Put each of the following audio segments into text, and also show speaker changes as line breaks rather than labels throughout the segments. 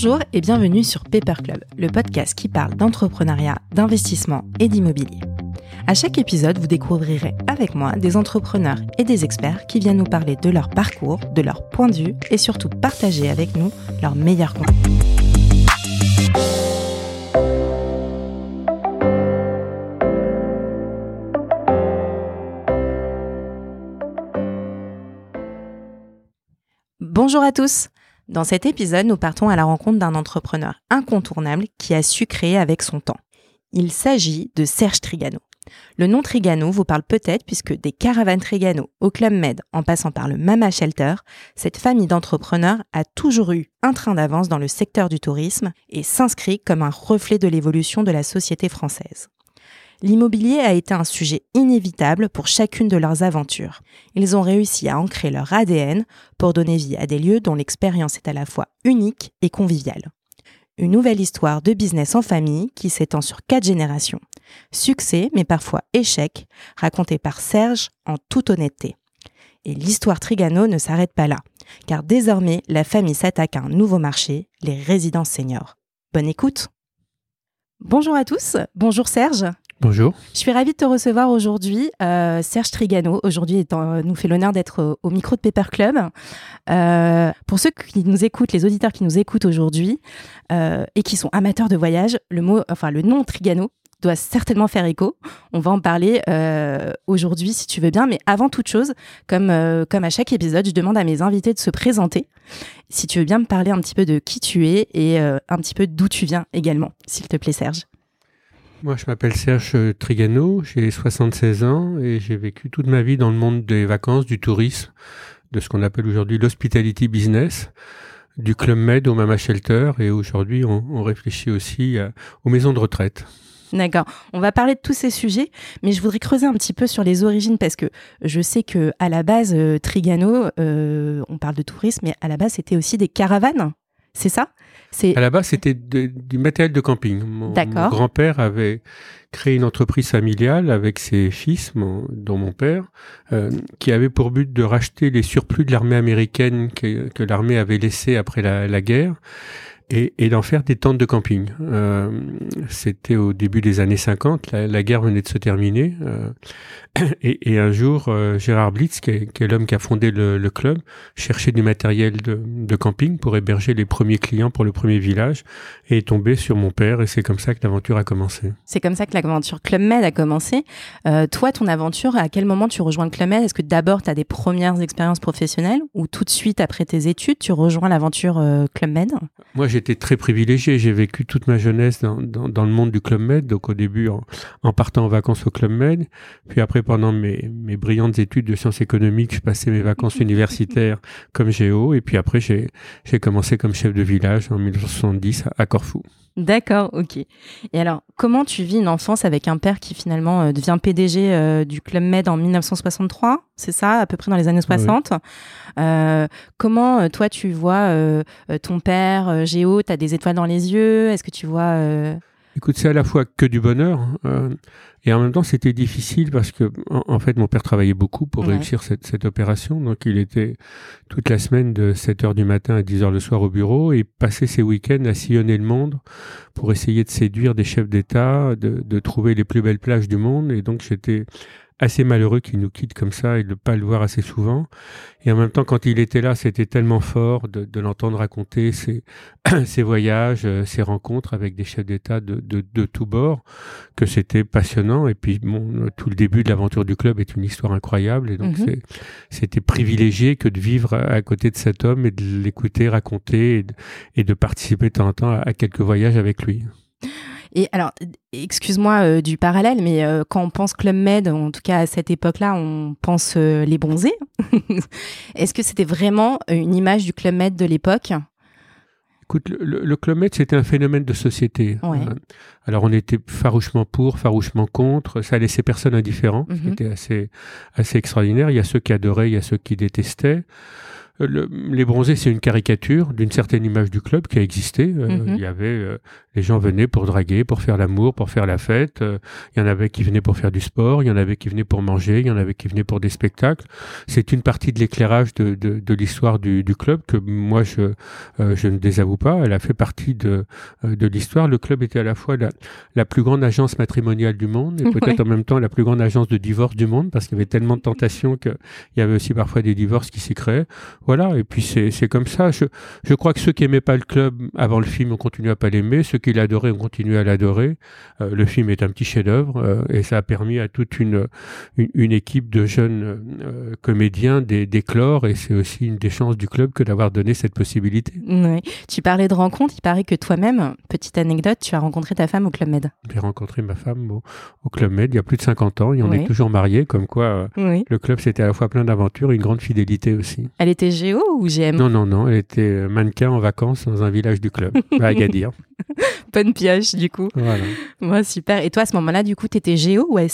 Bonjour et bienvenue sur Paper Club, le podcast qui parle d'entrepreneuriat, d'investissement et d'immobilier. À chaque épisode, vous découvrirez avec moi des entrepreneurs et des experts qui viennent nous parler de leur parcours, de leur point de vue et surtout partager avec nous leurs meilleurs conseils. Bonjour à tous Dans cet épisode, nous partons à la rencontre d'un entrepreneur incontournable qui a su créer avec son temps. Il s'agit de Serge Trigano. Le nom Trigano vous parle peut-être puisque des caravanes Trigano au Club Med en passant par le Mama Shelter, cette famille d'entrepreneurs a toujours eu un train d'avance dans le secteur du tourisme et s'inscrit comme un reflet de l'évolution de la société française l'immobilier a été un sujet inévitable pour chacune de leurs aventures. Ils ont réussi à ancrer leur ADN pour donner vie à des lieux dont l'expérience est à la fois unique et conviviale. Une nouvelle histoire de business en famille qui s'étend sur quatre générations. Succès, mais parfois échec, raconté par Serge en toute honnêteté. Et l'histoire Trigano ne s'arrête pas là, car désormais la famille s'attaque à un nouveau marché, les résidences seniors. Bonne écoute Bonjour à tous, bonjour Serge.
Bonjour.
Je suis ravie de te recevoir aujourd'hui. Euh, Serge Trigano, aujourd'hui, nous fait l'honneur d'être au, micro de Paper Club. Euh, pour ceux qui nous écoutent, les auditeurs qui nous écoutent aujourd'hui euh, et qui sont amateurs de voyage, le mot, enfin le nom Trigano doit certainement faire écho. On va en parler aujourd'hui si tu veux bien. Mais avant toute chose, comme, comme à chaque épisode, je demande à mes invités de se présenter. Si tu veux bien me parler un petit peu de qui tu es et un petit peu d'où tu viens également, s'il te plaît Serge.
Moi, je m'appelle Serge Trigano, j'ai 76 ans et j'ai vécu toute ma vie dans le monde des vacances, du tourisme, de ce qu'on appelle aujourd'hui l'hospitality business, du Club Med au Mama Shelter et aujourd'hui, on, réfléchit aussi aux maisons de retraite.
D'accord. On va parler de tous ces sujets, mais je voudrais creuser un petit peu sur les origines parce que je sais que à la base, euh, Trigano, euh, on parle de tourisme, mais à la base, c'était aussi des caravanes. C'est ça?
À la base, c'était du matériel de camping. Mon, grand-père avait créé une entreprise familiale avec ses fils, dont mon père, euh, qui avait pour but de racheter les surplus de l'armée américaine que, l'armée avait laissé après la guerre et, et d'en faire des tentes de camping. Euh, C'était au début des années 50, la, la, guerre venait de se terminer. Euh, et, et, un jour, euh, Gérard Blitz, qui est, est l'homme qui a fondé le, le, club, cherchait du matériel de, de, camping pour héberger les premiers clients pour le premier village et est tombé sur mon père et c'est comme ça que l'aventure a commencé.
C'est comme ça que l'aventure Club Med a commencé. Toi, ton aventure, à quel moment tu rejoins le Club Med? Est-ce que d'abord tu as des premières expériences professionnelles ou tout de suite après tes études, tu rejoins l'aventure Club Med?
Moi, j'étais très privilégié. J'ai vécu toute ma jeunesse dans, dans, dans, le monde du Club Med. Donc au début, en, en, partant en vacances au Club Med. Puis après, pendant mes, mes brillantes études de sciences économiques, je passais mes vacances universitaires comme géo. Et puis après, j'ai commencé comme chef de village en 1970 à, Corfou.
D'accord, ok. Et alors, comment tu vis une enfance avec un père qui finalement euh, devient PDG euh, du Club Med en 1963 C'est ça, à peu près dans les années 60. Euh, comment, toi, tu vois ton père, Géo, tu as des étoiles dans les yeux Est-ce que tu vois...
Écoute, c'est à la fois que du bonheur hein, et en même temps c'était difficile parce que en, fait mon père travaillait beaucoup pour réussir cette, cette, opération. Donc il était toute la semaine de 7 heures du matin à 10 heures le soir au bureau et passait ses week-ends à sillonner le monde pour essayer de séduire des chefs d'État, de, de trouver les plus belles plages du monde. Et donc j'étais assez malheureux qu'il nous quitte comme ça et de ne pas le voir assez souvent. Et en même temps, quand il était là, c'était tellement fort de, de l'entendre raconter ses, ses, voyages, euh, ses rencontres avec des chefs d'État de, de, de tous bords, que c'était passionnant. Et puis, bon, tout le début de l'aventure du club est une histoire incroyable. Et donc, mhm. c'était privilégié que de vivre à côté de cet homme et de l'écouter raconter et de, et de participer de temps en temps à quelques voyages avec lui.
Et alors, excuse-moi euh, du parallèle, mais euh, quand on pense Club Med, en tout cas à cette époque-là, on pense euh, les bronzés. Est-ce que c'était vraiment une image du Club Med de l'époque?
Écoute, le, Club Med, c'était un phénomène de société. alors, on était farouchement pour, farouchement contre. Ça laissait personne indifférent, ce qui était assez, assez extraordinaire. Il y a ceux qui adoraient, il y a ceux qui détestaient les bronzés, c'est une caricature d'une certaine image du club qui a existé. Euh, mhm. Il y avait euh, les gens venaient pour draguer, pour faire l'amour, pour faire la fête. Euh, il y en avait qui venaient pour faire du sport, il y en avait qui venaient pour manger, il y en avait qui venaient pour des spectacles. C'est une partie de l'éclairage de, de, de l'histoire du, du, club que moi je, euh, je ne désavoue pas. Elle a fait partie de, euh, de l'histoire. Le club était à la fois la, la plus grande agence matrimoniale du monde et peut-être en même temps la plus grande agence de divorce du monde parce qu'il y avait tellement de tentations qu'il y avait aussi parfois des divorces qui s'y créaient. Voilà, et puis c'est comme ça. Je, je crois que ceux qui aimaient pas le club avant le film ont continué à pas l'aimer, ceux qui l'adoraient ont continué à l'adorer. Euh, le film est un petit chef-d'œuvre euh, et ça a permis à toute une, une, équipe de jeunes euh, comédiens d'éclore et c'est aussi une des chances du club que d'avoir donné cette possibilité.
Oui. Tu parlais de rencontres, il paraît que toi-même, petite anecdote, tu as rencontré ta femme au Club Med.
J'ai rencontré ma femme au, au, Club Med il y a plus de 50 ans et on est toujours mariés, comme quoi le club c'était à la fois plein d'aventures et une grande fidélité aussi.
Elle était géo ou GM
Non, non, non, elle était mannequin en vacances dans un village du club, à Agadir.
Bonne pioche, du coup.
Voilà.
Moi, super. Et toi, à ce moment-là, du coup, tu étais géo ou à,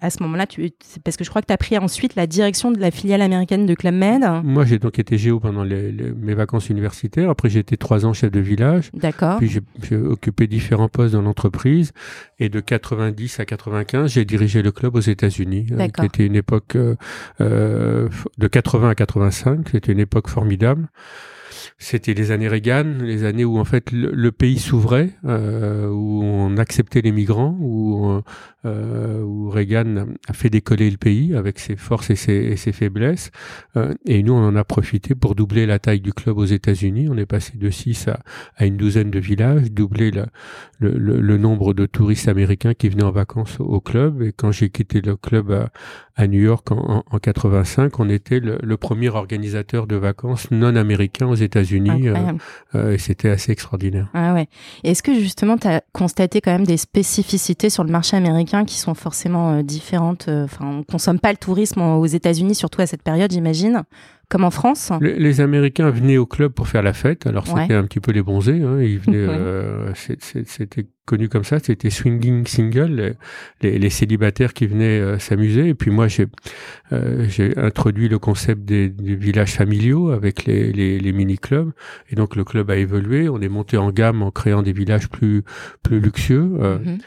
à, ce moment-là, tu, parce que je crois que tu as pris ensuite la direction de la filiale américaine de Club Med?
Moi, j'ai donc été géo pendant mes vacances universitaires. Après, j'ai été trois ans chef de village.
D'accord.
Puis, j'ai occupé différents postes dans l'entreprise. Et de 90 à 95, j'ai dirigé le club aux États-Unis, euh, qui était une époque euh, euh de 80 à 85. C'était une époque formidable c'était les années Reagan, les années où en fait le, pays s'ouvrait, euh, où on acceptait les migrants, où, euh, où Reagan a fait décoller le pays avec ses forces et ses, ses faiblesses. Euh, et nous, on en a profité pour doubler la taille du club aux États-Unis. On est passé de 6 à, une douzaine de villages, doubler le, nombre de touristes américains qui venaient en vacances au club. Et quand j'ai quitté le club à, New York en, en, 85, on était le, premier organisateur de vacances non américains aux États-Unis. Euh, euh, et c'était assez extraordinaire.
Ah ouais. Est-ce que justement, tu as constaté quand même des spécificités sur le marché américain qui sont forcément euh, différentes Enfin, on consomme pas le tourisme aux États-Unis, surtout à cette période, j'imagine? Comme en France
les, Américains venaient au club pour faire la fête. Alors c'était un petit peu les bronzés. Hein. Ils venaient, euh, c'était connu comme ça. C'était swinging single, les, les, célibataires qui venaient euh, s'amuser. Et puis moi, j'ai euh, introduit le concept des, des villages familiaux avec les, les, les mini clubs. Et donc le club a évolué. On est monté en gamme en créant des villages plus plus luxueux. Mm-hmm.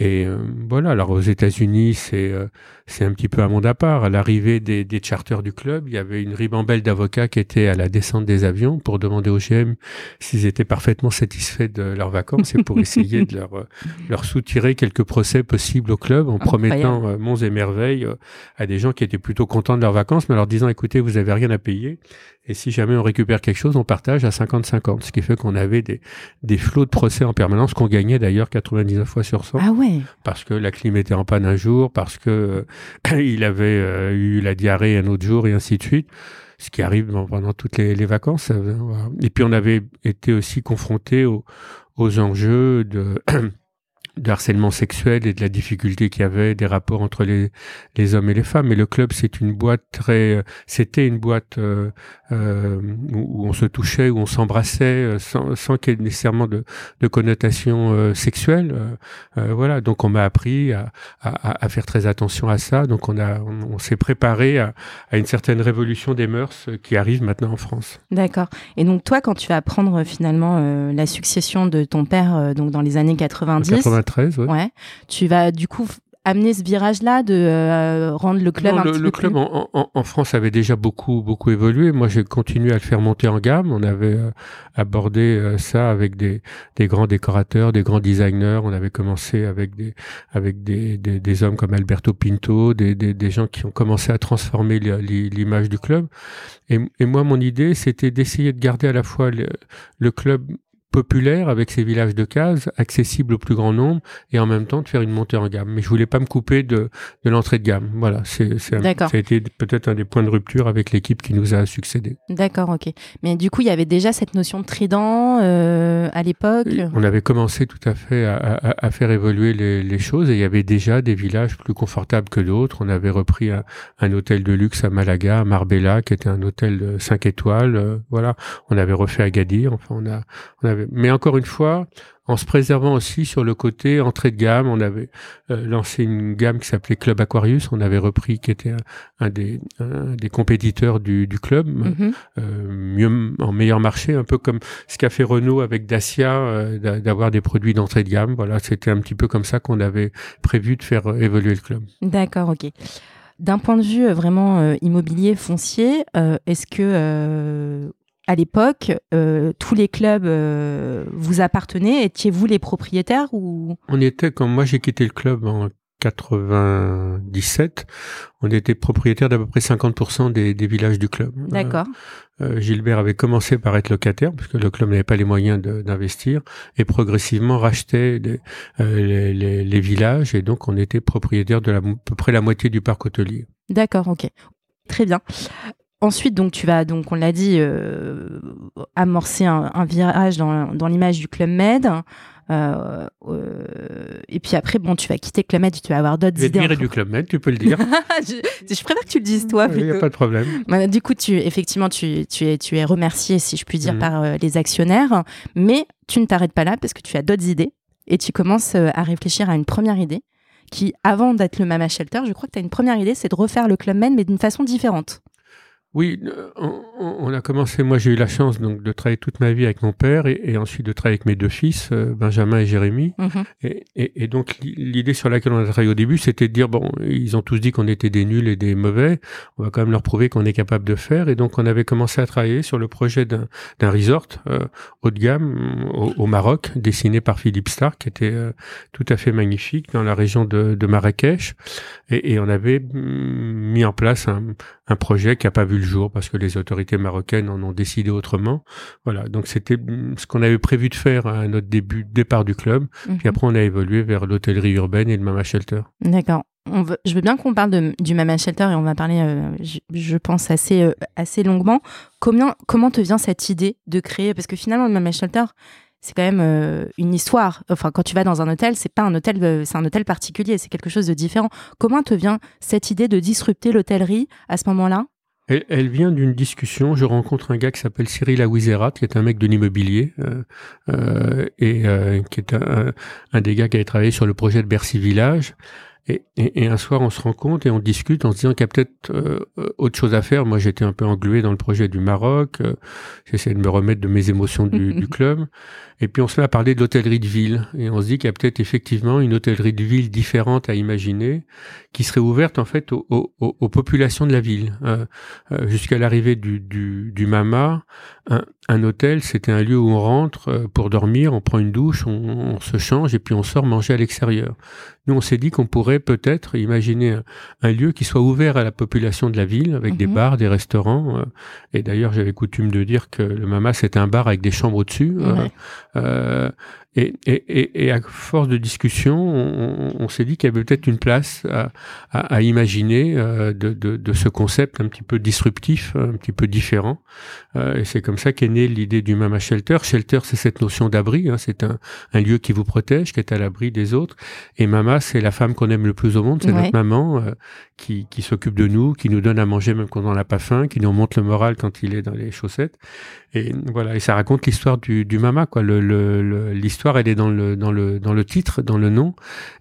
Et euh, voilà, alors aux États-Unis, c'est euh, c'est un petit peu un monde à part. À l'arrivée des, des charters du club, il y avait une ribambelle d'avocats qui étaient à la descente des avions pour demander aux GM s'ils étaient parfaitement satisfaits de leurs vacances et pour essayer de leur, euh, leur soutirer quelques procès possibles au club en promettant monts et merveilles à des gens qui étaient plutôt contents de leurs vacances, mais en leur disant écoutez, vous avez rien à payer et si jamais on récupère quelque chose, on partage à 50-50, ce qui fait qu'on avait des, des flots de procès en permanence qu'on gagnait d'ailleurs 99 fois sur 100.
Ah ouais.
Parce que la clim était en panne un jour, parce que euh, il avait euh, eu la diarrhée un autre jour et ainsi de suite. Ce qui arrive pendant toutes les, les vacances. Euh, et puis on avait été aussi confronté aux, aux enjeux de de harcèlement sexuel et de la difficulté qu'il y avait des rapports entre les, les hommes et les femmes. Mais le club, c'est une boîte très, c'était une boîte euh, euh, où on se touchait, où on s'embrassait, euh, sans, sans qu'il y ait nécessairement de, de connotation euh, sexuelle. Euh, voilà. Donc on m'a appris à, à, à, faire très attention à ça. Donc on a, on, s'est préparé à, à, une certaine révolution des mœurs qui arrive maintenant en France.
D'accord. Et donc toi, quand tu vas prendre finalement la succession de ton père, donc dans les années 90.
Ouais.
Tu vas du coup amener ce virage-là de euh, rendre le club un
le,
petit
le club en, en, en, France avait déjà beaucoup beaucoup évolué. Moi, j'ai continué à le faire monter en gamme. On avait euh, abordé euh, ça avec des, des grands décorateurs, des grands designers. On avait commencé avec des avec des, des, des hommes comme Alberto Pinto, des, des, des, gens qui ont commencé à transformer l'image du club. Et, et, moi, mon idée, c'était d'essayer de garder à la fois le, le club populaire avec ses villages de cases, accessibles au plus grand nombre et en même temps de faire une montée en gamme. Mais je voulais pas me couper de, de l'entrée de gamme. Voilà, c'est ça a été peut-être un des points de rupture avec l'équipe qui nous a succédé.
D'accord, ok. Mais du coup, il y avait déjà cette notion de trident euh, à l'époque?
On avait commencé tout à fait à, à, à faire évoluer les, les, choses et il y avait déjà des villages plus confortables que d'autres. On avait repris un, un, hôtel de luxe à Malaga, à Marbella, qui était un hôtel de 5 étoiles. Euh, voilà, on avait refait Agadir. Enfin, on a, on avait Mais encore une fois, en se préservant aussi sur le côté entrée de gamme. On avait euh, lancé une gamme qui s'appelait Club Aquarius. On avait repris, qui était un, des, des compétiteurs du, du club, mhm. euh, mieux en meilleur marché, un peu comme ce qu'a fait Renault avec Dacia, euh, d'avoir des produits d'entrée de gamme. Voilà, c'était un petit peu comme ça qu'on avait prévu de faire évoluer le club.
D'accord, ok. D'un point de vue vraiment immobilier foncier, est-ce que à l'époque, euh, tous les clubs euh, vous appartenaient Étiez-vous les propriétaires ou?
On était, quand moi j'ai quitté le club en 97, on était propriétaire d'à peu près 50% des, villages du club.
D'accord.
Euh, Gilbert avait commencé par être locataire, parce que le club n'avait pas les moyens d'investir, et progressivement rachetait les, villages, et donc on était propriétaire de à peu près la moitié du parc hôtelier.
D'accord, ok. Très bien. Ensuite, donc, tu vas, donc, on l'a dit, euh, amorcer un, virage dans, l'image du Club Med. Euh, euh, et puis après, bon, tu vas quitter Club Med, tu vas avoir d'autres idées.
Je du Club Med, tu peux le dire.
je, préfère que tu le dises toi.
Il n'y a pas de problème.
Bah, du coup, tu, effectivement, tu, es, tu es remercié, si je puis dire, mhm. par les actionnaires. Mais tu ne t'arrêtes pas là parce que tu as d'autres idées et tu commences à réfléchir à une première idée qui, avant d'être le Mama Shelter, je crois que tu as une première idée, c'est de refaire le Club Med, mais d'une façon différente.
Oui, euh, on, a commencé. Moi, j'ai eu la chance donc de travailler toute ma vie avec mon père et, ensuite de travailler avec mes deux fils, euh, Benjamin et Jérémy. Mhm. Et, donc l'idée sur laquelle on a travaillé au début, c'était de dire bon, ils ont tous dit qu'on était des nuls et des mauvais. On va quand même leur prouver qu'on est capable de faire. Et donc on avait commencé à travailler sur le projet d'un resort euh, haut de gamme au, Maroc, dessiné par Philippe Stark, qui était tout à fait magnifique dans la région de, de Marrakech. Et, on avait mm, mis en place un, un projet qui n'a pas vu le jour parce que les autorités marocaines en ont décidé autrement. Voilà, donc c'était ce qu'on avait prévu de faire à notre début, départ du club. Puis mhm. après, on a évolué vers l'hôtellerie urbaine et le Mama Shelter.
D'accord. je veux bien qu'on parle du Mama Shelter et on va parler, euh, je, pense, assez, euh, assez longuement. Comment, comment te vient cette idée de créer? Parce que finalement, le Mama Shelter, c'est quand même euh, une histoire. Enfin, quand tu vas dans un hôtel, c'est pas un hôtel, c'est un hôtel particulier, c'est quelque chose de différent. Comment te vient cette idée de disrupter l'hôtellerie à ce moment-là?
Elle, vient d'une discussion. Je rencontre un gars qui s'appelle Cyril Awizerat, qui est un mec de l'immobilier euh, et qui est un, un, des gars qui avait travaillé sur le projet de Bercy Village. Et, et, un soir, on se rend compte et on discute en se disant qu'il y a peut-être euh, autre chose à faire. Moi, j'étais un peu englué dans le projet du Maroc. Euh, J'essayais de me remettre de mes émotions du, du, club. Et puis, on se met à parler de l'hôtellerie de ville. Et on se dit qu'il y a peut-être effectivement une hôtellerie de ville différente à imaginer, qui serait ouverte en fait aux, aux, aux populations de la ville. Euh, euh Jusqu'à l'arrivée du, du, du, Mama, un, un hôtel, c'était un lieu où on rentre euh, pour dormir, on prend une douche, on, on se change et puis on sort manger à l'extérieur. Nous, on s'est dit qu'on pourrait peut-être imaginer un, lieu qui soit ouvert à la population de la ville, avec des mhm. bars, des restaurants. Euh, et d'ailleurs, j'avais coutume de dire que le Mama, c'est un bar avec des chambres au-dessus. Euh, et, et, et, à force de discussion, on, on s'est dit qu'il y avait peut-être une place à, à, à imaginer euh, de, de, de, ce concept un petit peu disruptif, un petit peu différent. Euh, et c'est comme ça qu'est née l'idée du Mama Shelter. Shelter, c'est cette notion d'abri. Hein, c'est un, un, lieu qui vous protège, qui est à l'abri des autres. Et Mama, c'est la femme qu'on aime le plus au monde. C'est notre maman euh, qui, qui s'occupe de nous, qui nous donne à manger même quand on n'a pas faim, qui nous monte le moral quand il est dans les chaussettes. Et voilà, et ça raconte l'histoire du, du Mama, quoi. L'histoire, le, l'histoire elle est dans le, dans, le, dans le titre, dans le nom.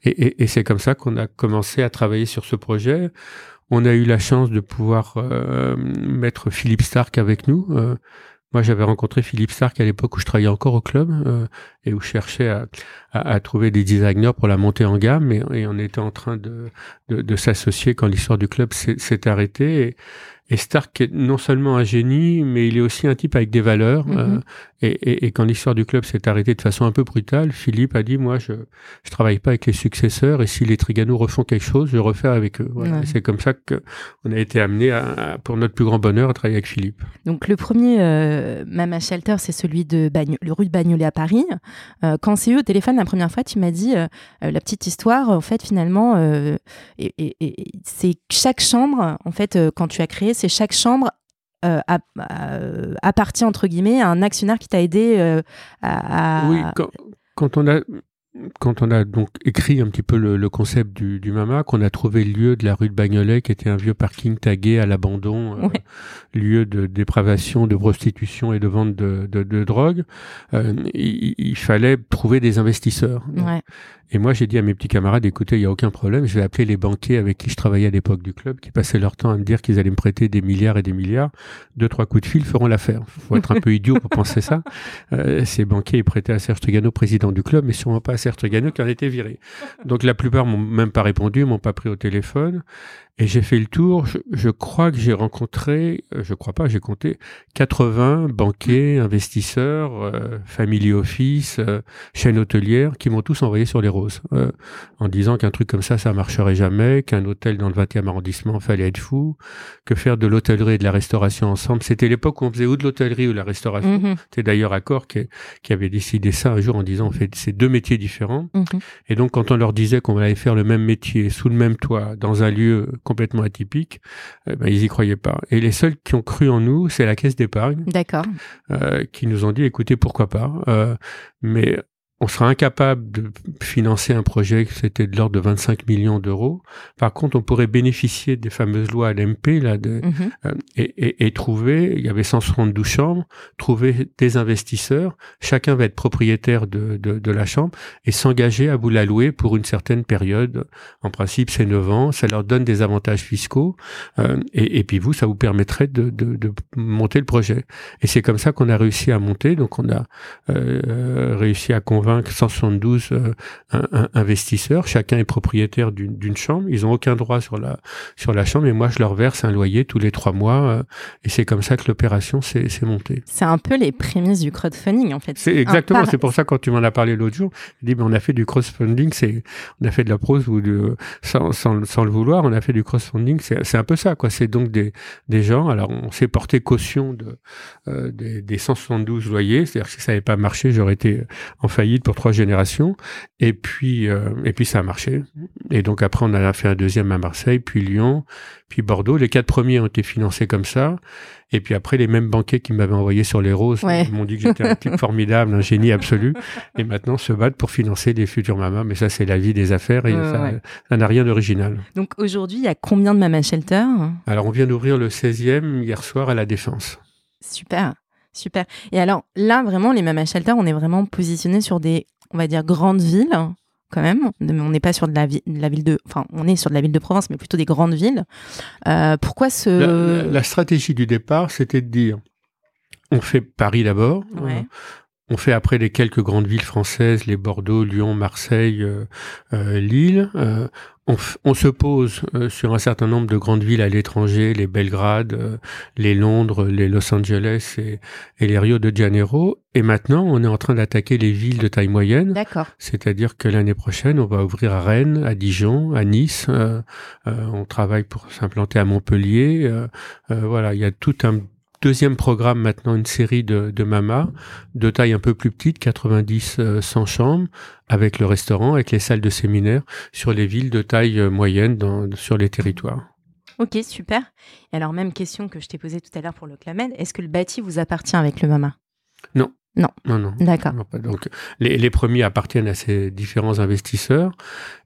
Et, et, et c'est comme ça qu'on a commencé à travailler sur ce projet. On a eu la chance de pouvoir euh, mettre Philippe Stark avec nous. Euh, moi, j'avais rencontré Philippe Stark à l'époque où je travaillais encore au club euh, et où je cherchais à, à, à, trouver des designers pour la montée en gamme. Et, et on était en train de, de, de s'associer quand l'histoire du club s'est arrêtée. Et, et Stark est non seulement un génie, mais il est aussi un type avec des valeurs. Mhm. Euh, et, et, et, quand l'histoire du club s'est arrêtée de façon un peu brutale, Philippe a dit moi je je travaille pas avec les successeurs et si les Trigano refont quelque chose, je refais avec eux. Voilà. C'est comme ça que on a été amené à, pour notre plus grand bonheur à travailler avec Philippe.
Donc le premier euh, Mama Shelter, c'est celui de le rue de Bagnolet à Paris. Euh, quand c'est eu au téléphone la première fois, tu m'as dit euh, euh, la petite histoire. En fait, finalement, et, et c'est chaque chambre. En fait, quand tu as créé c'est chaque chambre euh, appartient entre guillemets à un actionnaire qui t'a aidé euh, à,
Oui, quand, on a quand on a donc écrit un petit peu le, concept du, du, Mama, qu'on a trouvé le lieu de la rue de Bagnolet, qui était un vieux parking tagué à l'abandon, euh, lieu de dépravation, de prostitution et de vente de, de, de drogue, euh, il, il, fallait trouver des investisseurs.
Ouais.
Et moi, j'ai dit à mes petits camarades, écoutez, il n'y a aucun problème, je vais appeler les banquiers avec qui je travaillais à l'époque du club, qui passaient leur temps à me dire qu'ils allaient me prêter des milliards et des milliards. Deux, trois coups de fil feront l'affaire. faut être un peu idiot pour penser ça. Euh, ces banquiers, ils prêtaient à Serge Trigano, président du club, mais sûrement pas à Serge Trigano qui en était viré. Donc la plupart m'ont même pas répondu, m'ont pas pris au téléphone. Et j'ai fait le tour. Je, crois que j'ai rencontré, euh, je crois pas, j'ai compté 80 banquiers, investisseurs, euh, family office, euh, chaînes hôtelières qui m'ont tous envoyé sur les roses euh, en disant qu'un truc comme ça, ça marcherait jamais, qu'un hôtel dans le 20e arrondissement fallait être fou, que faire de l'hôtellerie et de la restauration ensemble. C'était l'époque où on faisait ou de l'hôtellerie ou de la restauration. Mhm. C'était d'ailleurs Accor qui, qui, avait décidé ça un jour en disant on fait ces deux métiers différents. Mhm. Et donc quand on leur disait qu'on allait faire le même métier sous le même toit dans un lieu complètement atypique, eh ben, ils y croyaient pas. Et les seuls qui ont cru en nous, c'est la caisse d'épargne.
D'accord.
Euh, qui nous ont dit, écoutez, pourquoi pas. Euh, mais on sera incapable de financer un projet qui c'était de l'ordre de 25 millions d'euros. Par contre, on pourrait bénéficier des fameuses lois LMP là, de, mhm. euh, et, et, et, trouver, il y avait 172 chambres, trouver des investisseurs, chacun va être propriétaire de, de, de la chambre et s'engager à vous la louer pour une certaine période. En principe, c'est 9 ans, ça leur donne des avantages fiscaux euh, et, et, puis vous, ça vous permettrait de, de, de monter le projet. Et c'est comme ça qu'on a réussi à monter. Donc on a euh, réussi à convaincre 172 euh, investisseurs. Chacun est propriétaire d'une chambre. Ils ont aucun droit sur la sur la chambre. Et moi, je leur verse un loyer tous les trois mois. Euh, et c'est comme ça que l'opération s'est montée.
C'est un peu les prémices du crowdfunding, en fait.
C'est exactement. C'est pour ça quand tu m'en as parlé l'autre jour, je dis, mais on a fait du crowdfunding. C'est on a fait de la prose ou de sans, sans, sans le vouloir, on a fait du crowdfunding. C'est un peu ça, quoi. C'est donc des des gens. Alors, on s'est porté caution de euh, des, des 172 loyers. C'est-à-dire que si ça n'avait pas marché, j'aurais été en faillite pour trois générations. Et puis, euh, et puis ça a marché. Et donc après, on a fait un deuxième à Marseille, puis Lyon, puis Bordeaux. Les quatre premiers ont été financés comme ça. Et puis après, les mêmes banquiers qui m'avaient envoyé sur les roses m'ont dit que j'étais un type formidable, un génie absolu. Et maintenant, se battent pour financer des futurs mamas. Mais ça, c'est la vie des affaires et ça n'a rien d'original.
Donc aujourd'hui, il y a combien de Mama Shelter?
Alors, on vient d'ouvrir le 16e hier soir à la Défense.
Super. Super. Et alors là, vraiment, les Mama Shelter, on est vraiment positionné sur des, on va dire, grandes villes quand même. On n'est pas sur de la, la, ville de, enfin, on est sur de la ville de province, mais plutôt des grandes villes. Euh, pourquoi ce
la, stratégie du départ, c'était de dire, on fait Paris d'abord.
Ouais. Euh,
on fait après les quelques grandes villes françaises, les Bordeaux, Lyon, Marseille, euh Lille. Euh, on, on, se pose euh, sur un certain nombre de grandes villes à l'étranger, les Belgrade, les Londres, les Los Angeles et, et, les Rio de Janeiro. Et maintenant, on est en train d'attaquer les villes de taille moyenne.
D'accord.
C'est-à-dire que l'année prochaine, on va ouvrir à Rennes, à Dijon, à Nice. on travaille pour s'implanter à Montpellier. voilà, il y a tout un deuxième programme maintenant, une série de, de mamas de taille un peu plus petite, 90, 100 euh, chambres, avec le restaurant, avec les salles de séminaire, sur les villes de taille euh, moyenne dans, sur les territoires.
Ok, super. Et alors, même question que je t'ai posée tout à l'heure pour le Clamed, est-ce que le bâti vous appartient avec le mama?
Non.
Non.
Non, non.
D'accord.
Donc, les, les, premiers appartiennent à ces différents investisseurs.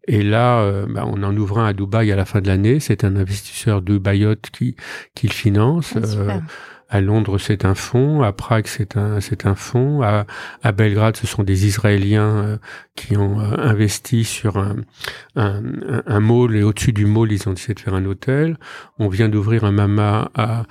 Et là, euh, bah, on en ouvre un à Dubaï à la fin de l'année. C'est un investisseur de Bayotte qui, qui le finance.
Ah,
à Londres, c'est un fonds. À Prague, c'est un, c'est un fonds. À, à, Belgrade, ce sont des Israéliens euh, qui ont euh, investi sur un, un, un mall et au-dessus du mall, ils ont décidé de faire un hôtel. On vient d'ouvrir un mama à,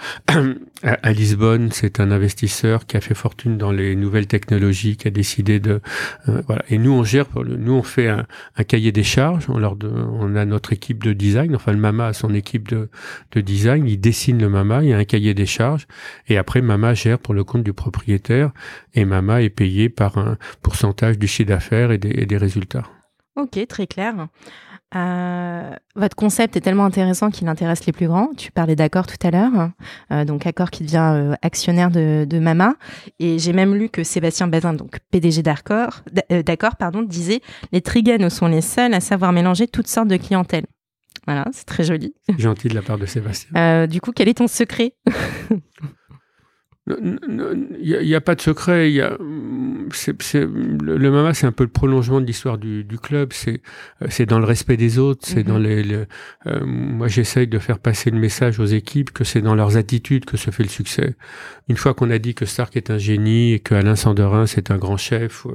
à, Lisbonne. C'est un investisseur qui a fait fortune dans les nouvelles technologies, qui a décidé de, euh, voilà. Et nous, on gère, nous, on fait un, un cahier des charges. On leur on a notre équipe de design. Enfin, le mama a son équipe de, de design. Il dessine le mama. Il y a un cahier des charges. Et après, Mama gère pour le compte du propriétaire et Mama est payé par un pourcentage du chiffre d'affaires et, des, résultats.
Ok, très clair. Euh, votre concept est tellement intéressant qu'il intéresse les plus grands. Tu parlais d'Accor tout à l'heure, euh, donc Accor qui devient euh, actionnaire de, Mama. Et j'ai même lu que Sébastien Bazin, donc PDG d'Accor, d'accord, pardon, disait les Triganos sont les seuls à savoir mélanger toutes sortes de clientèles. Voilà, c'est très joli.
Gentil de la part de Sébastien.
Euh, du coup, quel est ton secret?
Il n'y a, pas de secret. Il y a, le, Mama, c'est un peu le prolongement de l'histoire du, du, club. C'est, c'est dans le respect des autres. C'est dans mhm. les. euh, moi, j'essaye de faire passer le message aux équipes que c'est dans leurs attitudes que se fait le succès. Une fois qu'on a dit que Stark est un génie et que Alain Sanderin c'est un grand chef,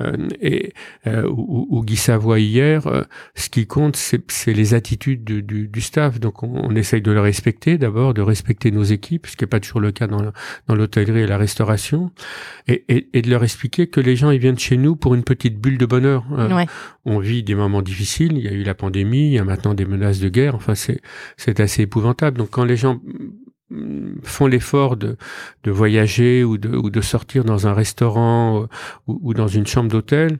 euh, et euh, ou, ou, Guy Savoy hier, euh, ce qui compte, c'est, les attitudes du, du, du staff. Donc, on, on, essaye de le respecter d'abord, de respecter nos équipes, ce qui n'est pas toujours le cas dans la, dans l'hôtellerie et la restauration, et, et, et, de leur expliquer que les gens ils viennent chez nous pour une petite bulle de bonheur.
Euh,
on vit des moments difficiles, il y a eu la pandémie, il y a maintenant des menaces de guerre, enfin c'est assez épouvantable. Donc quand les gens mm, font l'effort de, de voyager ou de, ou de sortir dans un restaurant euh, ou, ou dans une chambre d'hôtel,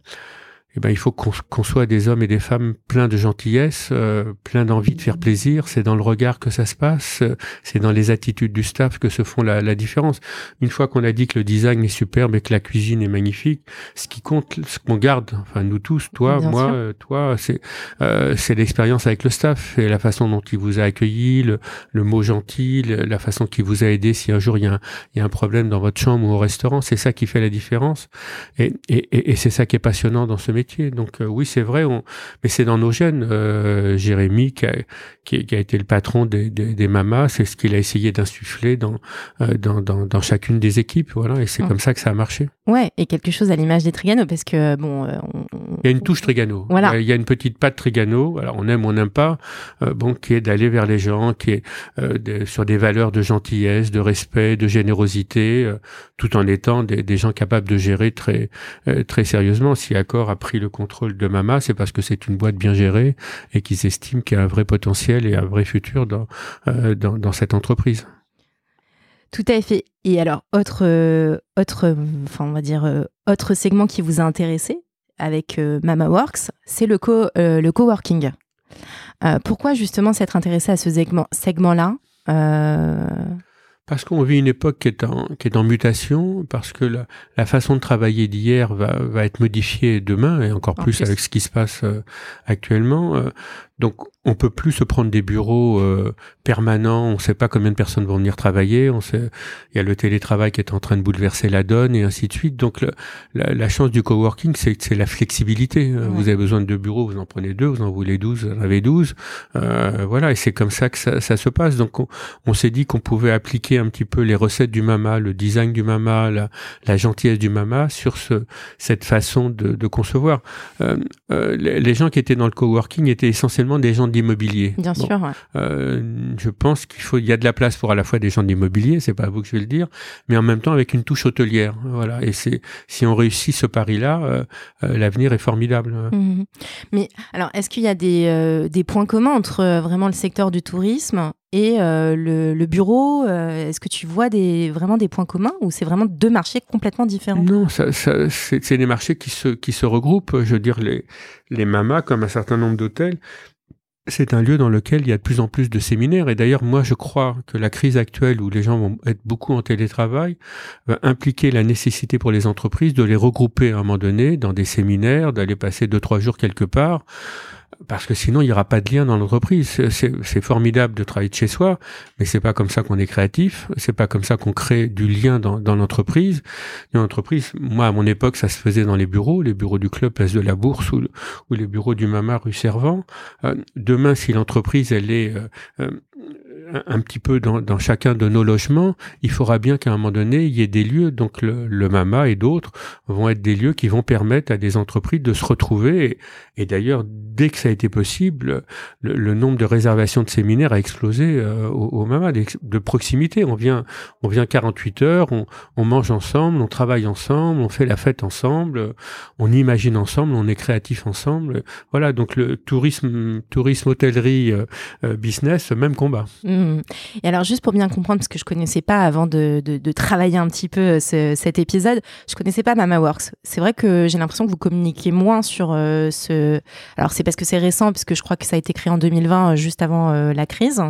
eh ben, il faut qu'on soit des hommes et des femmes pleins de gentillesse, euh, pleins d'envie de faire plaisir. C'est dans le regard que ça se passe, euh, c'est dans les attitudes du staff que se font la, la différence. Une fois qu'on a dit que le design est superbe et que la cuisine est magnifique, ce qui compte, ce qu'on garde, enfin nous tous, toi, moi, euh, toi, c'est euh, c'est l'expérience avec le staff et la façon dont il vous a accueilli, le, le mot gentil, la façon qu'il vous a aidé si un jour il y a un, il y a un problème dans votre chambre ou au restaurant. C'est ça qui fait la différence et, et, et, et c'est ça qui est passionnant dans ce métier donc euh, oui, c'est vrai, on... mais c'est dans nos gènes. Euh, Jérémy, qui a, qui, a, été le patron des, des, des mamas, c'est ce qu'il a essayé d'insuffler dans, euh, dans, dans, dans, chacune des équipes. Voilà, et c'est comme ça que ça a marché.
Ouais, et quelque chose à l'image des Trigano, parce que bon,
il y a une touche Trigano. Voilà, il y a une petite patte Trigano. Alors on aime, on n'aime pas. bon, qui est d'aller vers les gens, qui est sur des valeurs de gentillesse, de respect, de générosité, tout en étant des, des, gens capables de gérer très très sérieusement. Si Accor a pris le contrôle de Mama, c'est parce que c'est une boîte bien gérée et qu'ils estiment qu'il y a un vrai potentiel et un vrai futur dans, euh, dans, dans, cette entreprise.
Tout à fait. Et alors, autre, euh, autre, enfin, on va dire, euh, autre segment qui vous a intéressé avec euh, Mama Works, c'est le, co, le coworking. pourquoi justement s'être intéressé à ce segment-là segment
parce qu'on vit une époque qui est en, qui est en mutation, parce que la, la façon de travailler d'hier va, va être modifiée demain, et encore plus, plus, avec ce qui se passe euh, actuellement. Euh, donc, on peut plus se prendre des bureaux euh, permanents. On ne sait pas combien de personnes vont venir travailler. On sait, il y a le télétravail qui est en train de bouleverser la donne et ainsi de suite. Donc, le, la, la, chance du coworking, c'est c'est la flexibilité. Ouais. Vous avez besoin de deux bureaux, vous en prenez deux. Vous en voulez douze, vous en avez douze. Euh, voilà, et c'est comme ça que ça, ça, se passe. Donc, on, on s'est dit qu'on pouvait appliquer un petit peu les recettes du mama, le design du mama, la, la gentillesse du mama sur ce, cette façon de, de concevoir. Euh, euh, les gens qui étaient dans le coworking étaient essentiellement des gens d'immobilier.
Bien bon, sûr. Ouais.
Euh, je pense qu'il faut, il y a de la place pour à la fois des gens d'immobilier, c'est pas à vous que je vais le dire, mais en même temps avec une touche hôtelière. Voilà. Et c'est, si on réussit ce pari-là, euh, euh, l'avenir est formidable.
Mmh. Mais alors, est-ce qu'il y a des, des points communs entre vraiment le secteur du tourisme et euh, le, le, bureau, euh, est-ce que tu vois des, vraiment des points communs ou c'est vraiment deux marchés complètement différents?
Non, ça, ça, c'est des marchés qui se, qui se regroupent. Je veux dire, les, les mamas, comme un certain nombre d'hôtels, c'est un lieu dans lequel il y a de plus en plus de séminaires. Et d'ailleurs, moi, je crois que la crise actuelle où les gens vont être beaucoup en télétravail va impliquer la nécessité pour les entreprises de les regrouper à un moment donné dans des séminaires, d'aller passer deux, trois jours quelque part parce que sinon il n'y aura pas de lien dans l'entreprise. C'est formidable de travailler de chez soi, mais c'est pas comme ça qu'on est créatif, c'est pas comme ça qu'on crée du lien dans, dans l'entreprise. Une entreprise, moi à mon époque, ça se faisait dans les bureaux, les bureaux du club place de la Bourse ou, ou les bureaux du Mama rue Servant. Euh, demain, si l'entreprise elle est euh, euh, un petit peu dans, dans, chacun de nos logements, il faudra bien qu'à un moment donné, il y ait des lieux, donc le, le MAMA et d'autres vont être des lieux qui vont permettre à des entreprises de se retrouver. Et, d'ailleurs, dès que ça a été possible, le, le, nombre de réservations de séminaires a explosé euh, au, au, MAMA, de, proximité. On vient, on vient 48 heures, on, on, mange ensemble, on travaille ensemble, on fait la fête ensemble, on imagine ensemble, on est créatif ensemble. Voilà, donc le tourisme, tourisme, hôtellerie, euh, euh business, même combat.
Mmh. Et alors, juste pour bien comprendre, parce que je connaissais pas avant de, travailler un petit peu euh, ce, cet épisode, je connaissais pas Mama Works. C'est vrai que j'ai l'impression que vous communiquez moins sur euh, ce. Alors, c'est parce que c'est récent, parce que je crois que ça a été créé en 2020, euh, juste avant la crise.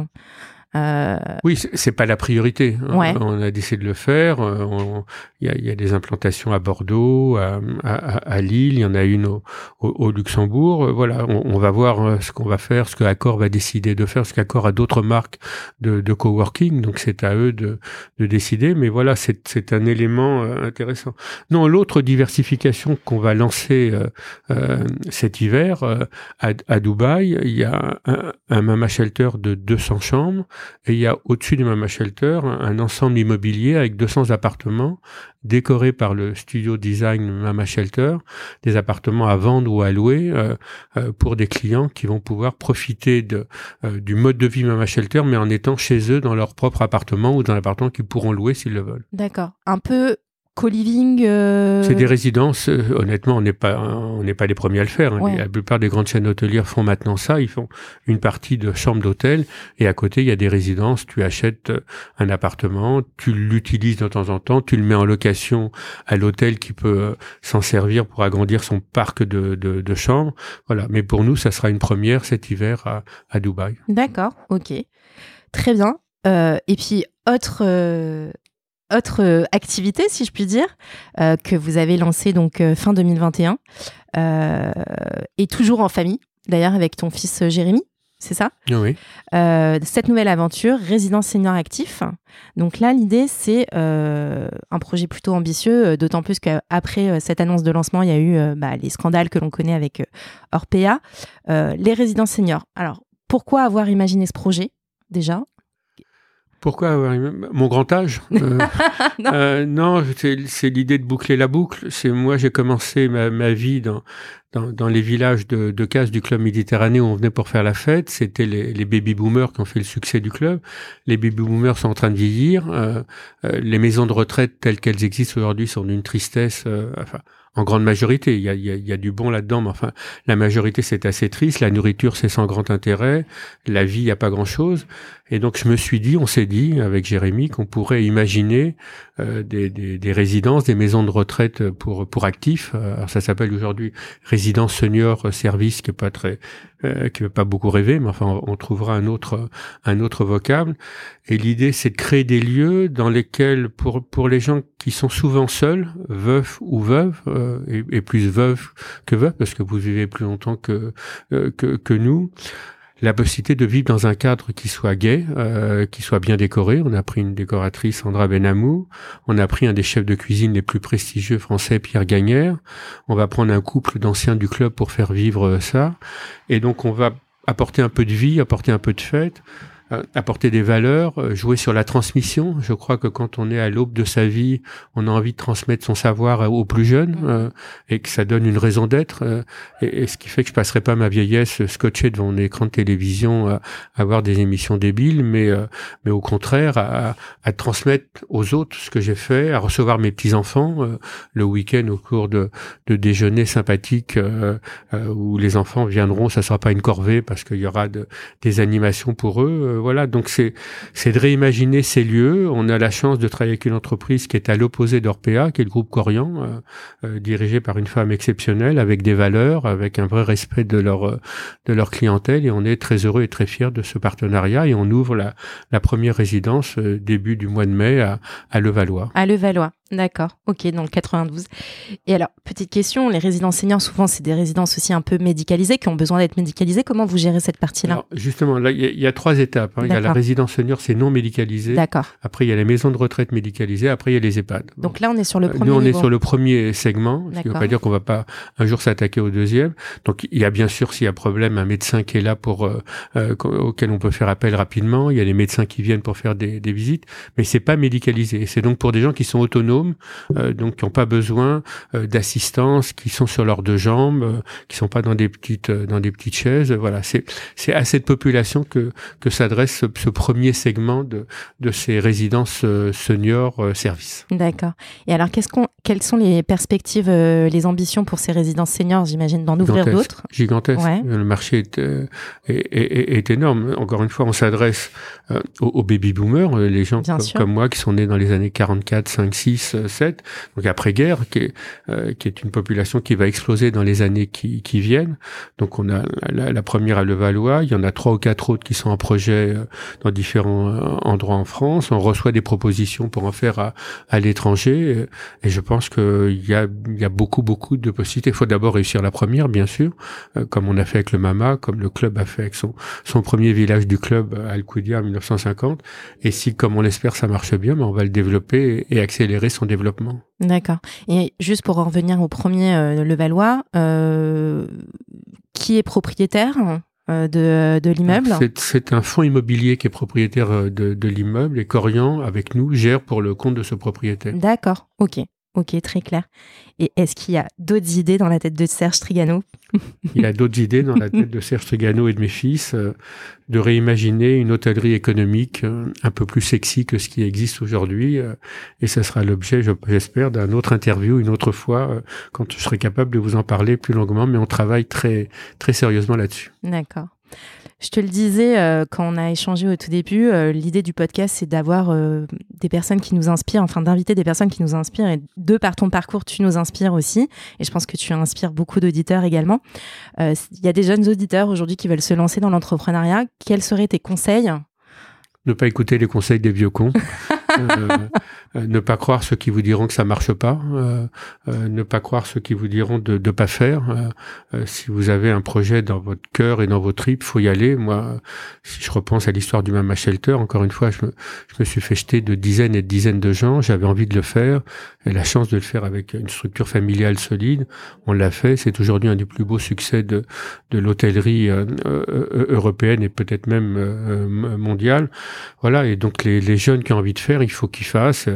Euh...
Oui, c'est pas la priorité.
Hein. Ouais.
On a décidé de le faire. Euh, il y a, y, a, des implantations à Bordeaux, à, à, à, Lille, il y en a une au, au, Luxembourg. Euh, voilà, on, on, va voir ce qu'on va faire, ce que Accor va décider de faire, ce qu'Accor a d'autres marques de, de, coworking. Donc c'est à eux de, de décider. Mais voilà, c'est un élément intéressant. Non, l'autre diversification qu'on va lancer euh, cet hiver à, à, Dubaï, il y a un, un mama shelter de 200 chambres et il y a au-dessus du Mama Shelter un, ensemble immobilier avec 200 appartements décorés par le studio design Mama Shelter, des appartements à vendre ou à louer euh, euh, pour des clients qui vont pouvoir profiter euh, du mode de vie Mama Shelter, mais en étant chez eux dans leur propre appartement ou dans l'appartement qu'ils pourront louer s'ils le veulent.
D'accord. Un peu co-living euh,
C'est des résidences. Euh, honnêtement, on n'est pas on n'est pas les premiers à le faire. Hein. La plupart des grandes chaînes hôtelières font maintenant ça. Ils font une partie de chambre d'hôtel et à côté il y a des résidences. Tu achètes euh, un appartement, tu l'utilises de temps en temps, tu le mets en location à l'hôtel qui peut s'en servir pour agrandir son parc de, de, de, chambres. Voilà. Mais pour nous, ça sera une première cet hiver à, à Dubaï.
D'accord. Ok. Très bien. Euh, et puis autre autre euh, activité, si je puis dire, euh, que vous avez lancée donc euh, fin 2021, et toujours en famille, d'ailleurs avec ton fils Jérémy, c'est ça?
Oui.
cette nouvelle aventure, résidence senior actif. Donc là, l'idée, c'est un projet plutôt ambitieux, d'autant plus qu'après cette annonce de lancement, il y a eu bah, les scandales que l'on connaît avec Orpea. les résidences seniors. Alors, pourquoi avoir imaginé ce projet déjà?
Pourquoi Mon grand âge euh, Non, euh, non c'est l'idée de boucler la boucle. C'est moi, j'ai commencé ma, ma vie dans, dans, dans, les villages de, de casse du club Méditerranée où on venait pour faire la fête. C'était les, les baby-boomers qui ont fait le succès du club. Les baby-boomers sont en train de vieillir. Euh, euh les maisons de retraite telles qu'elles existent aujourd'hui sont d'une tristesse. Euh, enfin, en grande majorité. Il y a, il y a, du bon là-dedans, mais enfin, la majorité, c'est assez triste. La nourriture, c'est sans grand intérêt. La vie, il n'y a pas grand-chose. Et donc, je me suis dit, on s'est dit, avec Jérémy, qu'on pourrait imaginer euh, des, des, des, résidences, des maisons de retraite pour, pour actifs. Euh, alors, ça s'appelle aujourd'hui résidence senior service, qui est pas très, euh, qui veut pas beaucoup rêver, mais enfin, on, trouvera un autre, un autre vocable. Et l'idée, c'est de créer des lieux dans lesquels, pour, pour les gens qui sont souvent seuls, veufs ou veuves, euh, et, plus veuves que veuves, parce que vous vivez plus longtemps que, euh, que, que nous, la possibilité de vivre dans un cadre qui soit gai, euh, qui soit bien décoré. On a pris une décoratrice, Sandra Benamou. On a pris un des chefs de cuisine les plus prestigieux français, Pierre Gagnère. On va prendre un couple d'anciens du club pour faire vivre ça. Et donc, on va apporter un peu de vie, apporter un peu de fête, euh, apporter des valeurs, euh, jouer sur la transmission. Je crois que quand on est à l'aube de sa vie, on a envie de transmettre son savoir aux plus jeunes euh, et que ça donne une raison d'être. et, ce qui fait que je passerai pas ma vieillesse scotché devant un écran de télévision à, avoir des émissions débiles, mais mais au contraire à, à, transmettre aux autres ce que j'ai fait, à recevoir mes petits enfants le week-end au cours de, de déjeuners sympathiques où les enfants viendront. Ça sera pas une corvée parce qu'il y aura de, des animations pour eux voilà, donc c'est de réimaginer ces lieux. On a la chance de travailler avec une entreprise qui est à l'opposé d'Orpea, qui est le groupe Corian, euh, euh, dirigé par une femme exceptionnelle, avec des valeurs, avec un vrai respect de leur euh, de leur clientèle. Et on est très heureux et très fiers de ce partenariat. Et on ouvre la, la première résidence début du mois de mai à, à Levallois.
À Levallois. D'accord, ok, dans le 92. Et alors, petite question, les résidences seniors, souvent, c'est des résidences aussi un peu médicalisées, qui ont besoin d'être médicalisées. Comment vous gérez cette partie-là
Justement, là, il y, a trois étapes. Hein. Il y a la résidence senior, c'est non médicalisé.
D'accord.
Après, il y a les maisons de retraite médicalisées. Après, il y a les EHPAD.
Donc là, on est sur le premier
Nous, on
est
sur le premier segment, ce qui ne veut pas dire qu'on va pas un jour s'attaquer au deuxième. Donc, il y a bien sûr, s'il y a problème, un médecin qui est là pour euh, euh, auquel on peut faire appel rapidement. Il y a les médecins qui viennent pour faire des, des visites, mais c'est pas médicalisé. C'est donc pour des gens qui sont autonomes. Euh, donc qui n'ont pas besoin euh, d'assistance, qui sont sur leurs deux jambes, euh, qui sont pas dans des petites dans des petites chaises. Voilà, c'est c'est à cette population que que s'adresse ce, ce, premier segment de de ces résidences seniors services.
D'accord. Et alors, qu'est-ce qu'on quelles sont les perspectives, les ambitions pour ces résidences seniors? J'imagine d'en ouvrir d'autres.
Gigantesque. Le marché est, est, est, est, énorme. Encore une fois, on s'adresse aux, baby boomers, les gens comme, comme, moi qui sont nés dans les années 44, 5, 6 6, 7, donc après-guerre, qui est, qui est une population qui va exploser dans les années qui, viennent. Donc on a la, première à Levallois, il y en a trois ou quatre autres qui sont en projet dans différents endroits en France. On reçoit des propositions pour en faire à, l'étranger, et je pense qu'il y a, beaucoup, beaucoup de possibilités. Il faut d'abord réussir la première, bien sûr, comme on a fait avec le Mama, comme le club a fait avec son, premier village du club à Alcudia en 1950. Et si, comme on l'espère, ça marche bien, ben on va le développer et accélérer son développement.
D'accord. Et juste pour en revenir au premier euh, Levallois, euh, qui est propriétaire euh, de, de l'immeuble?
C'est un fonds immobilier qui est propriétaire euh, de, de l'immeuble et Corian, avec nous, gère pour le compte de ce propriétaire.
D'accord, ok. Ok, très clair. Et est-ce qu'il y a d'autres idées dans la tête de Serge Trigano?
Il y a d'autres idées dans la tête de Serge Trigano et de mes fils euh, de réimaginer une hôtellerie économique euh, un peu plus sexy que ce qui existe aujourd'hui. Euh, et ce sera l'objet, j'espère, d'un autre interview une autre fois quand je serai capable de vous en parler plus longuement. Mais on travaille très, très sérieusement là-dessus.
D'accord. Je te le disais euh, quand on a échangé au tout début, euh, l'idée du podcast, c'est d'avoir euh, des personnes qui nous inspirent, enfin d'inviter des personnes qui nous inspirent. Et de par ton parcours, tu nous inspires aussi. Et je pense que tu inspires beaucoup d'auditeurs également. Il y a des jeunes auditeurs aujourd'hui qui veulent se lancer dans l'entrepreneuriat. Quels seraient tes conseils?
Ne pas écouter les conseils des vieux cons. Euh, ne pas croire ceux qui vous diront que ça marche pas, euh, euh, ne pas croire ceux qui vous diront de ne pas faire. si vous avez un projet dans votre cœur et dans vos tripes, faut y aller. Moi, si je repense à l'histoire du Mama Shelter, encore une fois, je me, je me suis fait jeter de dizaines et de dizaines de gens. J'avais envie de le faire, et la chance de le faire avec une structure familiale solide. On l'a fait. C'est aujourd'hui un des plus beaux succès de, de l'hôtellerie européenne et peut-être même mondiale. Voilà. Et donc les, les jeunes qui ont envie de faire, il faut qu'ils fassent.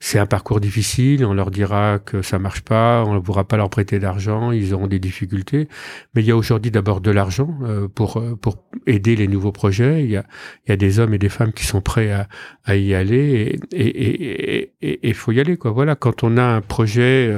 C'est un parcours difficile, on leur dira que ça marche pas, on ne pourra pas leur prêter d'argent, ils auront des difficultés. Mais il y a aujourd'hui d'abord de l'argent euh, pour euh, pour aider les nouveaux projets. Il y a il y a des hommes et des femmes qui sont prêts à, à y aller et et il faut y aller quoi. Voilà, quand on a un projet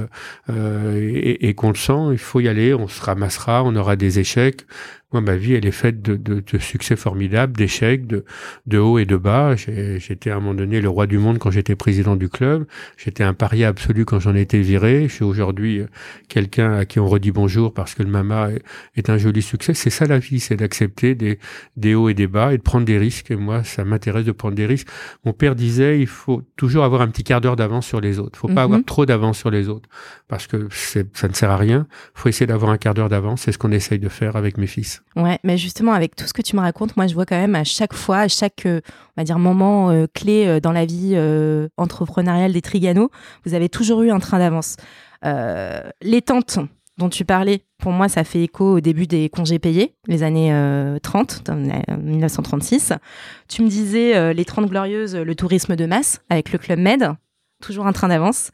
euh, et, et qu'on le sent, il faut y aller. On se ramassera, on aura des échecs. Moi, ma vie, elle est faite de, de, de succès formidables, d'échecs, de, de hauts et de bas. J'étais à un moment donné le roi du monde quand j'étais président du club. J'étais un paria absolu quand j'en étais viré. Je suis aujourd'hui euh, quelqu'un à qui on redit bonjour parce que le mama est, un joli succès. C'est ça la vie, c'est d'accepter des, des hauts et des bas et de prendre des risques. Et moi, ça m'intéresse de prendre des risques. Mon père disait, il faut toujours avoir un petit quart d'heure d'avance sur les autres. Il faut pas avoir mhm. trop d'avance sur les autres parce que ça ne sert à rien. Il faut essayer d'avoir un quart d'heure d'avance. C'est ce qu'on essaye de faire avec mes fils.
Ouais, mais justement, avec tout ce que tu me racontes, moi, je vois quand même à chaque fois, à chaque, euh, on va dire, moment euh, clé euh, dans la vie entrepreneuriale des Trigano, vous avez toujours eu un train d'avance. les tentes dont tu parlais, pour moi, ça fait écho au début des congés payés, les années 30, 1936. Tu me disais les 30 glorieuses, le tourisme de masse avec le Club Med, toujours un train d'avance.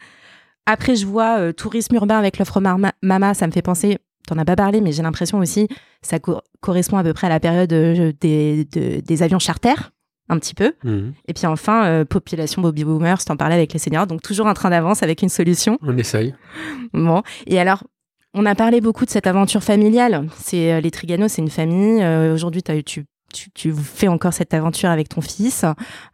Après, je vois tourisme urbain avec l'offre Mama, ça me fait penser t'en as pas parlé, mais j'ai l'impression aussi ça correspond à peu près à la période euh, des, des avions charters, un petit peu. Mhm. Et puis enfin, euh, population Bobby Boomers, t'en parlais avec les seniors, donc toujours un train d'avance avec une solution.
On essaye.
Bon, et alors, on a parlé beaucoup de cette aventure familiale. C'est euh, les Trigano, c'est une famille. Aujourd'hui, tu tu, fais encore cette aventure avec ton fils.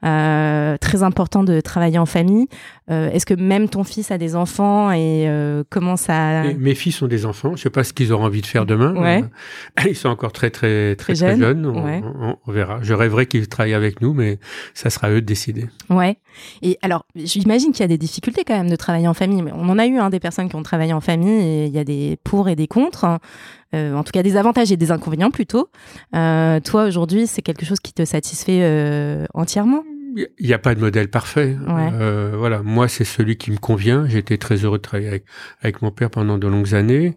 Très important de travailler en famille. Euh, est-ce que même ton fils a des enfants et euh, comment ça
Mes fils ont des enfants. Je sais pas ce qu'ils auront envie de faire demain.
Ouais.
Ils sont encore très très très très, jeunes. On, verra. Je rêverais qu'ils travaillent avec nous, mais ça sera eux de décider.
Ouais. Et alors, j'imagine qu'il y a des difficultés quand même de travailler en famille. Mais on en a eu hein, des personnes qui ont travaillé en famille et il y a des pour et des contre. Euh, en tout cas des avantages et des inconvénients plutôt. Euh, toi, aujourd'hui, c'est quelque chose qui te satisfait euh, entièrement?
Il n'y a pas de modèle parfait. Euh, voilà, moi c'est celui qui me convient. J'étais très heureux de travailler avec, avec, mon père pendant de longues années.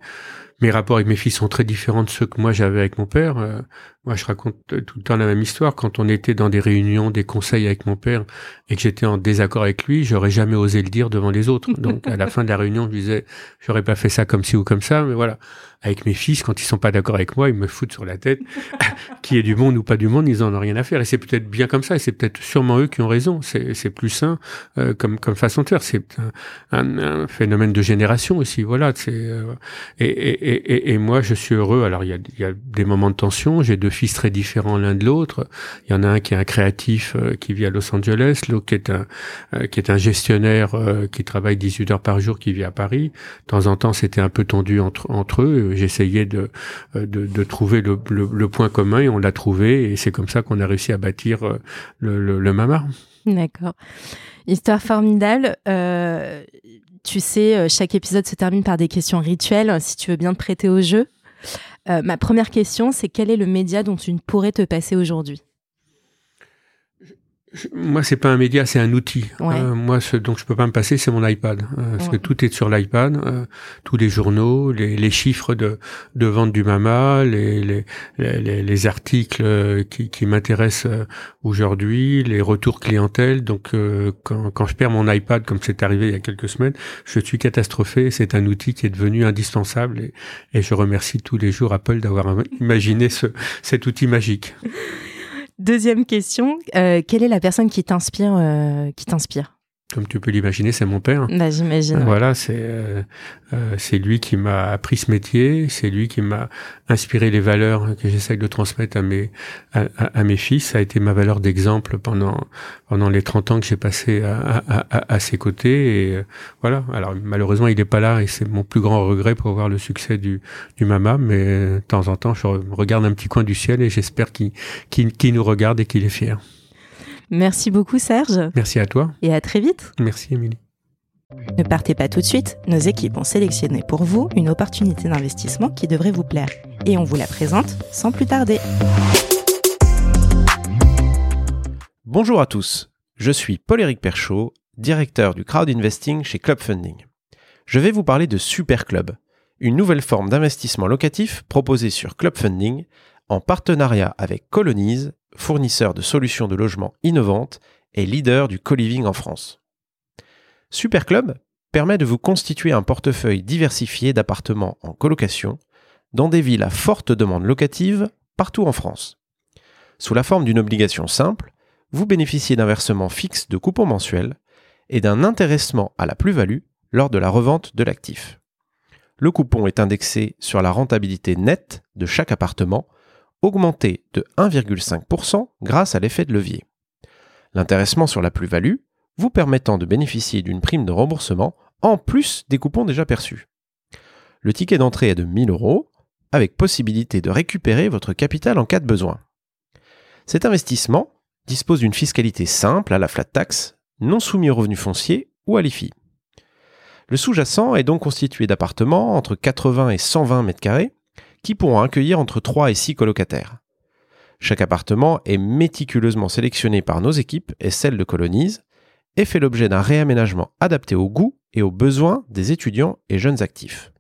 Mes rapports avec mes filles sont très différents de ceux que moi j'avais avec mon père. Euh, moi, je raconte tout le temps la même histoire. Quand on était dans des réunions, des conseils avec mon père et que j'étais en désaccord avec lui, j'aurais jamais osé le dire devant les autres. Donc, à la fin de la réunion, je disais, j'aurais pas fait ça comme ci ou comme ça, mais voilà. Avec mes fils, quand ils sont pas d'accord avec moi, ils me foutent sur la tête. qui est du monde ou pas du monde, ils en ont rien à faire. Et c'est peut-être bien comme ça. Et c'est peut-être sûrement eux qui ont raison. C'est plus sain euh, comme comme façon de faire. C'est un, un, phénomène de génération aussi. Voilà. C'est euh, et, et, et, moi, je suis heureux. Alors, il y a, il y a des moments de tension. J'ai deux fils très différents l'un de l'autre. Il y en a un qui est un créatif euh, qui vit à Los Angeles, l'autre qui est un euh, qui est un gestionnaire euh, qui travaille 18 heures par jour, qui vit à Paris. De temps en temps, c'était un peu tendu entre entre eux. J'essayais de, de, trouver le, le, point commun et on l'a trouvé. Et c'est comme ça qu'on a réussi à bâtir le, le, le.
D'accord. Histoire formidable. Tu sais, chaque épisode se termine par des questions rituelles, si tu veux bien te prêter au jeu. Euh, ma première question, c'est quel est le média dont tu ne pourrais te passer aujourd'hui?
Moi, c'est pas un média, c'est un outil. Euh, moi, ce dont je peux pas me passer, c'est mon iPad. Euh, parce que tout est sur l'iPad. Euh, tous les journaux, les, les, chiffres de, de vente du Mama, les, les, les, les articles qui, qui m'intéressent aujourd'hui, les retours clientèle. Donc, quand, quand je perds mon iPad, comme c'est arrivé il y a quelques semaines, je suis catastrophé. C'est un outil qui est devenu indispensable. Et, et je remercie tous les jours Apple d'avoir imaginé ce, cet outil magique.
Deuxième question, euh, quelle est la personne qui t'inspire, euh, qui t'inspire?
Comme tu peux l'imaginer, c'est mon père.
Bah, j'imagine.
Voilà, c'est euh, euh, c'est lui qui m'a appris ce métier, c'est lui qui m'a inspiré les valeurs que j'essaye de transmettre à mes à, à, mes fils. Ça a été ma valeur d'exemple pendant pendant les 30 ans que j'ai passé à, à, à, ses côtés. Et euh, voilà. Alors malheureusement, il n'est pas là et c'est mon plus grand regret pour voir le succès du du Mama. Mais de temps en temps, je regarde un petit coin du ciel et j'espère qu'il qu'il nous regarde et qu'il est fier.
Merci beaucoup Serge.
Merci à toi.
Et à très vite.
Merci Émilie.
Ne partez pas tout de suite, nos équipes ont sélectionné pour vous une opportunité d'investissement qui devrait vous plaire. Et on vous la présente sans plus tarder.
Bonjour à tous, je suis Paul-Éric Perchaud, directeur du crowd investing chez Club Funding. Je vais vous parler de Super Club, une nouvelle forme d'investissement locatif proposée sur Club Funding en partenariat avec Colonize fournisseur de solutions de logement innovantes et leader du co-living en France. Superclub permet de vous constituer un portefeuille diversifié d'appartements en colocation dans des villes à forte demande locative partout en France. Sous la forme d'une obligation simple, vous bénéficiez d'un versement fixe de coupons mensuels et d'un intéressement à la plus-value lors de la revente de l'actif. Le coupon est indexé sur la rentabilité nette de chaque appartement augmenté de 1,5% grâce à l'effet de levier. L'intéressement sur la plus-value vous permettant de bénéficier d'une prime de remboursement en plus des coupons déjà perçus. Le ticket d'entrée est de 1000 euros, avec possibilité de récupérer votre capital en cas de besoin. Cet investissement dispose d'une fiscalité simple à la flat tax, non soumis aux revenus fonciers ou à l'IFI. Le sous-jacent est donc constitué d'appartements entre 80 et 120 m2 qui pourront accueillir entre 3 et 6 colocataires. Chaque appartement est méticuleusement sélectionné par nos équipes et celles de Colonise et fait l'objet d'un réaménagement adapté aux goûts et aux besoins des étudiants et jeunes actifs.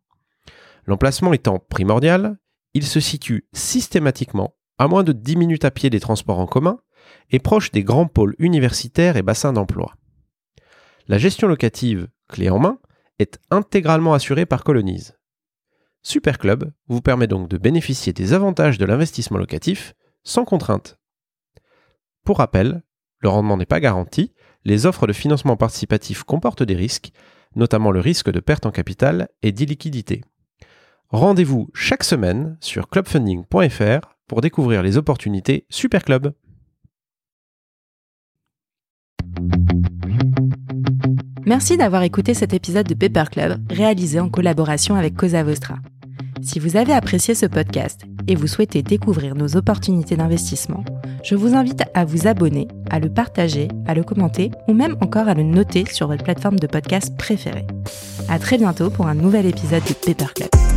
L'emplacement étant primordial, il se situe systématiquement à moins de 10 minutes à pied des transports en commun et proche des grands pôles universitaires et bassins d'emploi. La gestion locative, clé en main, est intégralement assurée par Colonise. Superclub vous permet donc de bénéficier des avantages de l'investissement locatif sans contrainte. Pour rappel, le rendement n'est pas garanti, les offres de financement participatif comportent des risques, notamment le risque de perte en capital et d'illiquidité. Rendez-vous chaque semaine sur clubfunding.fr pour découvrir les opportunités Superclub.
Merci d'avoir écouté cet épisode de Paper Club réalisé en collaboration avec Cosa Vostra. Si vous avez apprécié ce podcast et vous souhaitez découvrir nos opportunités d'investissement, je vous invite à vous abonner, à le partager, à le commenter ou même encore à le noter sur votre plateforme de podcast préférée. À très bientôt pour un nouvel épisode de Paper Club.